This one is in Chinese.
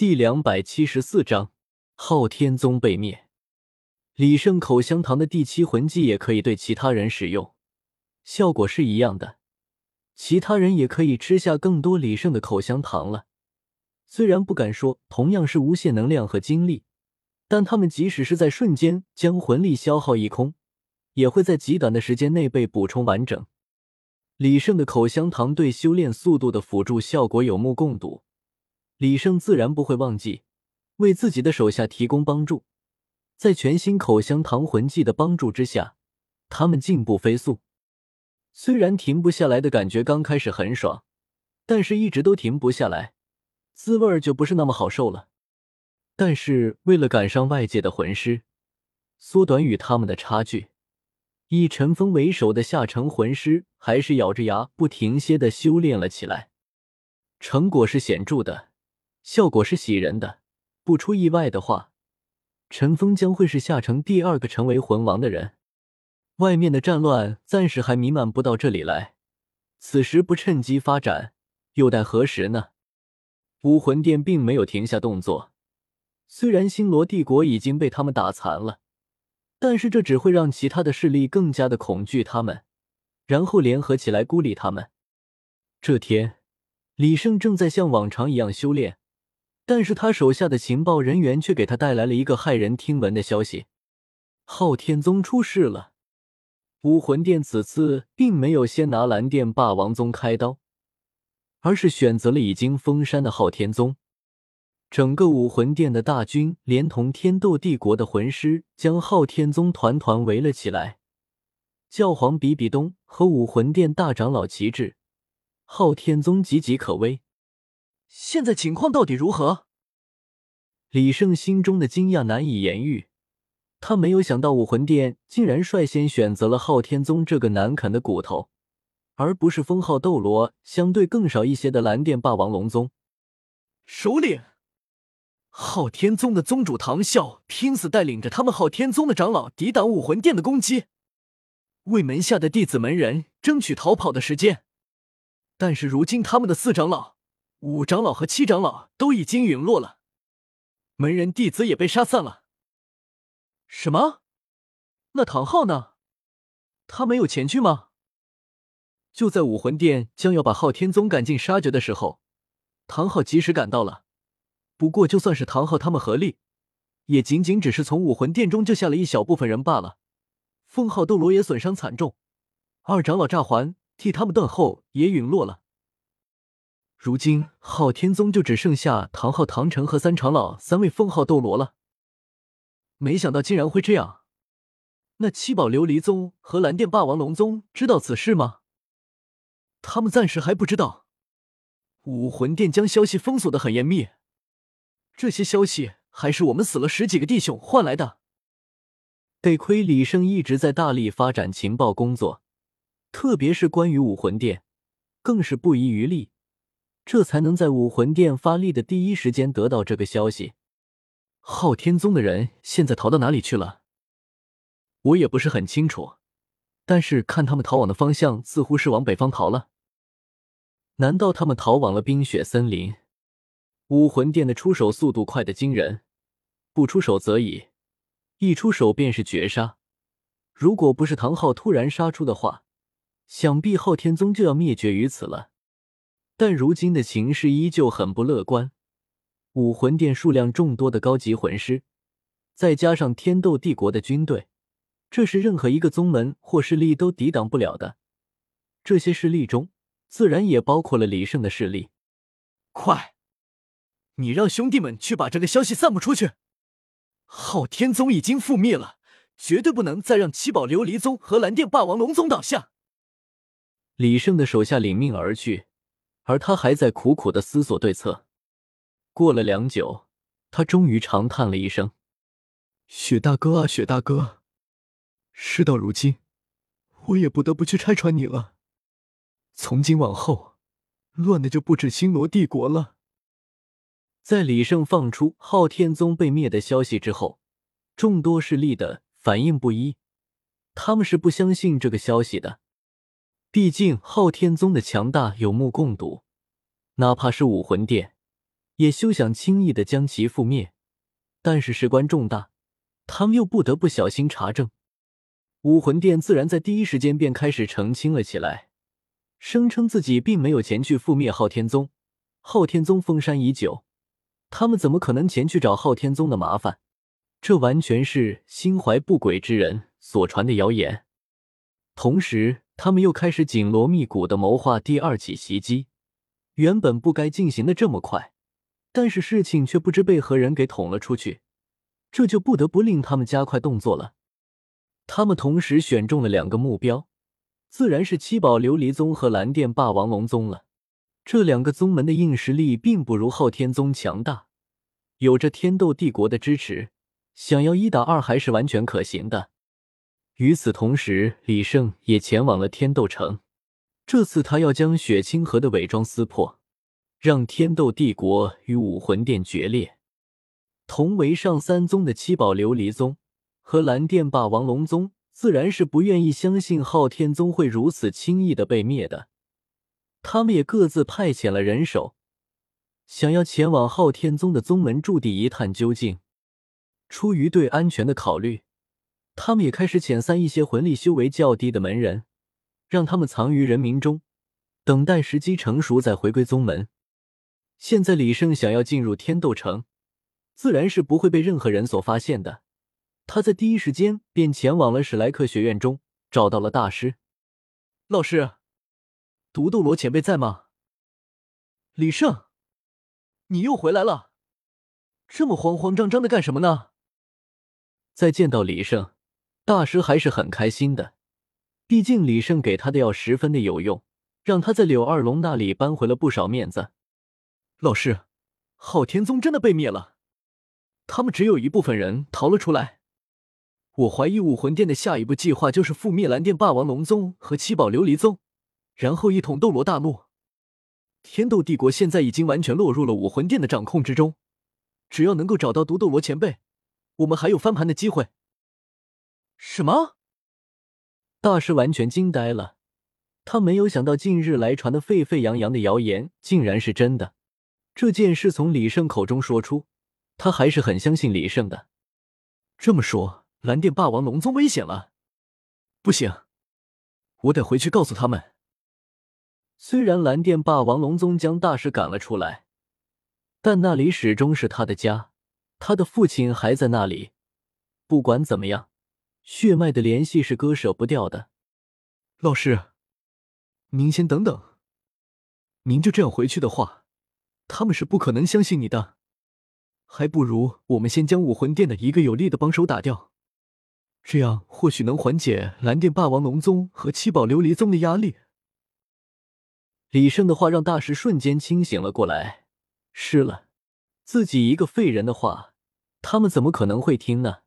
第两百七十四章昊天宗被灭。李胜口香糖的第七魂技也可以对其他人使用，效果是一样的。其他人也可以吃下更多李胜的口香糖了。虽然不敢说同样是无限能量和精力，但他们即使是在瞬间将魂力消耗一空，也会在极短的时间内被补充完整。李胜的口香糖对修炼速度的辅助效果有目共睹。李胜自然不会忘记为自己的手下提供帮助，在全新口香糖魂技的帮助之下，他们进步飞速。虽然停不下来的感觉刚开始很爽，但是一直都停不下来，滋味就不是那么好受了。但是为了赶上外界的魂师，缩短与他们的差距，以陈峰为首的下城魂师还是咬着牙不停歇的修炼了起来，成果是显著的。效果是喜人的，不出意外的话，陈峰将会是下城第二个成为魂王的人。外面的战乱暂时还弥漫不到这里来，此时不趁机发展，又待何时呢？武魂殿并没有停下动作，虽然星罗帝国已经被他们打残了，但是这只会让其他的势力更加的恐惧他们，然后联合起来孤立他们。这天，李胜正在像往常一样修炼。但是他手下的情报人员却给他带来了一个骇人听闻的消息：昊天宗出事了。武魂殿此次并没有先拿蓝电霸王宗开刀，而是选择了已经封山的昊天宗。整个武魂殿的大军连同天斗帝国的魂师，将昊天宗团团围了起来。教皇比比东和武魂殿大长老齐至，昊天宗岌岌可危。现在情况到底如何？李胜心中的惊讶难以言喻。他没有想到武魂殿竟然率先选择了昊天宗这个难啃的骨头，而不是封号斗罗相对更少一些的蓝电霸王龙宗。首领，昊天宗的宗主唐啸拼死带领着他们昊天宗的长老抵挡武魂殿的攻击，为门下的弟子门人争取逃跑的时间。但是如今他们的四长老。五长老和七长老都已经陨落了，门人弟子也被杀散了。什么？那唐昊呢？他没有前去吗？就在武魂殿将要把昊天宗赶尽杀绝的时候，唐昊及时赶到了。不过，就算是唐昊他们合力，也仅仅只是从武魂殿中救下了一小部分人罢了。封号斗罗也损伤惨重，二长老炸环替他们断后也陨落了。如今昊天宗就只剩下唐昊、唐晨和三长老三位封号斗罗了。没想到竟然会这样。那七宝琉璃宗和蓝电霸王龙宗知道此事吗？他们暂时还不知道。武魂殿将消息封锁的很严密，这些消息还是我们死了十几个弟兄换来的。得亏李胜一直在大力发展情报工作，特别是关于武魂殿，更是不遗余力。这才能在武魂殿发力的第一时间得到这个消息。昊天宗的人现在逃到哪里去了？我也不是很清楚，但是看他们逃往的方向，似乎是往北方逃了。难道他们逃往了冰雪森林？武魂殿的出手速度快得惊人，不出手则已，一出手便是绝杀。如果不是唐昊突然杀出的话，想必昊天宗就要灭绝于此了。但如今的情势依旧很不乐观，武魂殿数量众多的高级魂师，再加上天斗帝国的军队，这是任何一个宗门或势力都抵挡不了的。这些势力中，自然也包括了李胜的势力。快，你让兄弟们去把这个消息散布出去！昊天宗已经覆灭了，绝对不能再让七宝琉璃宗和蓝电霸王龙宗倒下。李胜的手下领命而去。而他还在苦苦的思索对策。过了良久，他终于长叹了一声：“雪大哥啊，雪大哥，事到如今，我也不得不去拆穿你了。从今往后，乱的就不止星罗帝国了。”在李胜放出昊天宗被灭的消息之后，众多势力的反应不一。他们是不相信这个消息的。毕竟昊天宗的强大有目共睹，哪怕是武魂殿，也休想轻易的将其覆灭。但是事关重大，他们又不得不小心查证。武魂殿自然在第一时间便开始澄清了起来，声称自己并没有前去覆灭昊天宗。昊天宗封山已久，他们怎么可能前去找昊天宗的麻烦？这完全是心怀不轨之人所传的谣言。同时，他们又开始紧锣密鼓的谋划第二起袭击。原本不该进行的这么快，但是事情却不知被何人给捅了出去，这就不得不令他们加快动作了。他们同时选中了两个目标，自然是七宝琉璃宗和蓝电霸王龙宗了。这两个宗门的硬实力并不如昊天宗强大，有着天斗帝国的支持，想要一打二还是完全可行的。与此同时，李胜也前往了天斗城。这次他要将雪清河的伪装撕破，让天斗帝国与武魂殿决裂。同为上三宗的七宝琉璃宗和蓝电霸王龙宗，自然是不愿意相信昊天宗会如此轻易的被灭的。他们也各自派遣了人手，想要前往昊天宗的宗门驻地一探究竟。出于对安全的考虑，他们也开始遣散一些魂力修为较低的门人，让他们藏于人民中，等待时机成熟再回归宗门。现在李胜想要进入天斗城，自然是不会被任何人所发现的。他在第一时间便前往了史莱克学院中，找到了大师老师。独斗罗前辈在吗？李胜，你又回来了，这么慌慌张张的干什么呢？再见到李胜，大师还是很开心的，毕竟李胜给他的药十分的有用，让他在柳二龙那里扳回了不少面子。老师，昊天宗真的被灭了，他们只有一部分人逃了出来。我怀疑武魂殿的下一步计划就是覆灭蓝电霸王龙宗和七宝琉璃宗。然后一统斗罗大陆，天斗帝国现在已经完全落入了武魂殿的掌控之中。只要能够找到独斗罗前辈，我们还有翻盘的机会。什么？大师完全惊呆了，他没有想到近日来传的沸沸扬扬的谣言竟然是真的。这件事从李胜口中说出，他还是很相信李胜的。这么说，蓝电霸王龙宗危险了？不行，我得回去告诉他们。虽然蓝电霸王龙宗将大师赶了出来，但那里始终是他的家，他的父亲还在那里。不管怎么样，血脉的联系是割舍不掉的。老师，您先等等。您就这样回去的话，他们是不可能相信你的。还不如我们先将武魂殿的一个有力的帮手打掉，这样或许能缓解蓝电霸王龙宗和七宝琉璃宗的压力。李胜的话让大师瞬间清醒了过来。是了，自己一个废人的话，他们怎么可能会听呢？